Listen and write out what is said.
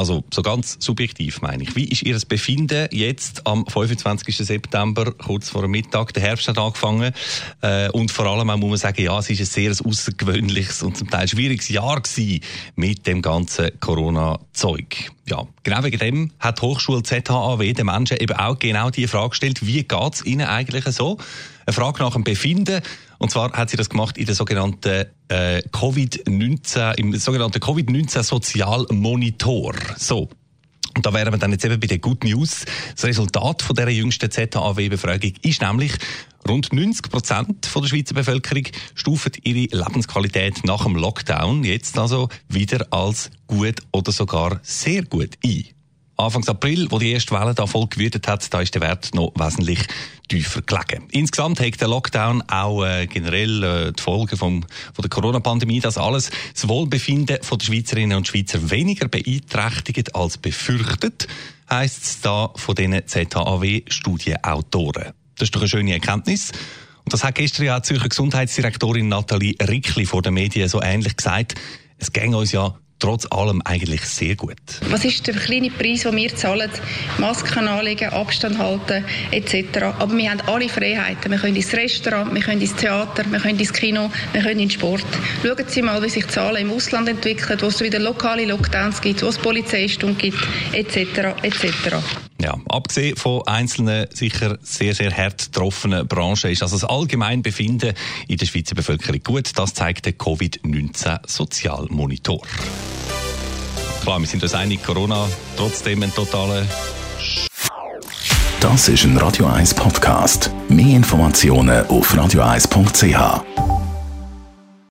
Also so ganz subjektiv meine ich. Wie ist Ihr Befinden jetzt am 25. September, kurz vor dem Mittag? Der Herbst hat angefangen äh, und vor allem muss man sagen, ja, es ist ein sehr außergewöhnliches und zum Teil schwieriges Jahr gewesen mit dem ganzen Corona-Zeug. Ja, genau wegen dem hat die Hochschule ZHAW den Menschen eben auch genau die Frage gestellt, wie geht es ihnen eigentlich so? Eine Frage nach dem Befinden. Und zwar hat sie das gemacht in der sogenannten äh, Covid-19, im sogenannten Covid-19 Sozialmonitor. So. Und da wären wir dann jetzt eben bei der Good News. Das Resultat von dieser jüngsten ZHAW-Befragung ist nämlich, rund 90 Prozent der Schweizer Bevölkerung stufen ihre Lebensqualität nach dem Lockdown jetzt also wieder als gut oder sogar sehr gut ein. Anfang April, wo die erste Welle da voll gewütet hat, da ist der Wert noch wesentlich tiefer gelegen. Insgesamt hat der Lockdown auch äh, generell äh, die Folgen vom, von der Corona-Pandemie, das alles das Wohlbefinden von der Schweizerinnen und Schweizer weniger beeinträchtigt als befürchtet, heisst es da von den ZHAW-Studienautoren. Das ist doch eine schöne Erkenntnis. Und das hat gestern ja die Zürcher Gesundheitsdirektorin Nathalie Rickli vor den Medien so ähnlich gesagt. Es ging uns ja trotz allem eigentlich sehr gut. Was ist der kleine Preis, den wir zahlen? Masken anlegen, Abstand halten etc. Aber wir haben alle Freiheiten. Wir können ins Restaurant, wir können ins Theater, wir können ins Kino, wir können ins Sport. Schauen Sie mal, wie sich die Zahlen im Ausland entwickeln, wo es wieder lokale Lockdowns gibt, wo es Polizeistunden gibt etc. etc. Ja, abgesehen von einzelnen sicher sehr, sehr hart getroffenen Branchen ist also das allgemeine Befinden in der Schweizer Bevölkerung gut. Das zeigt der Covid-19-Sozialmonitor. Klar, wir sind uns einig, Corona trotzdem ein totaler Das ist ein Radio 1 Podcast. Mehr Informationen auf radio1.ch.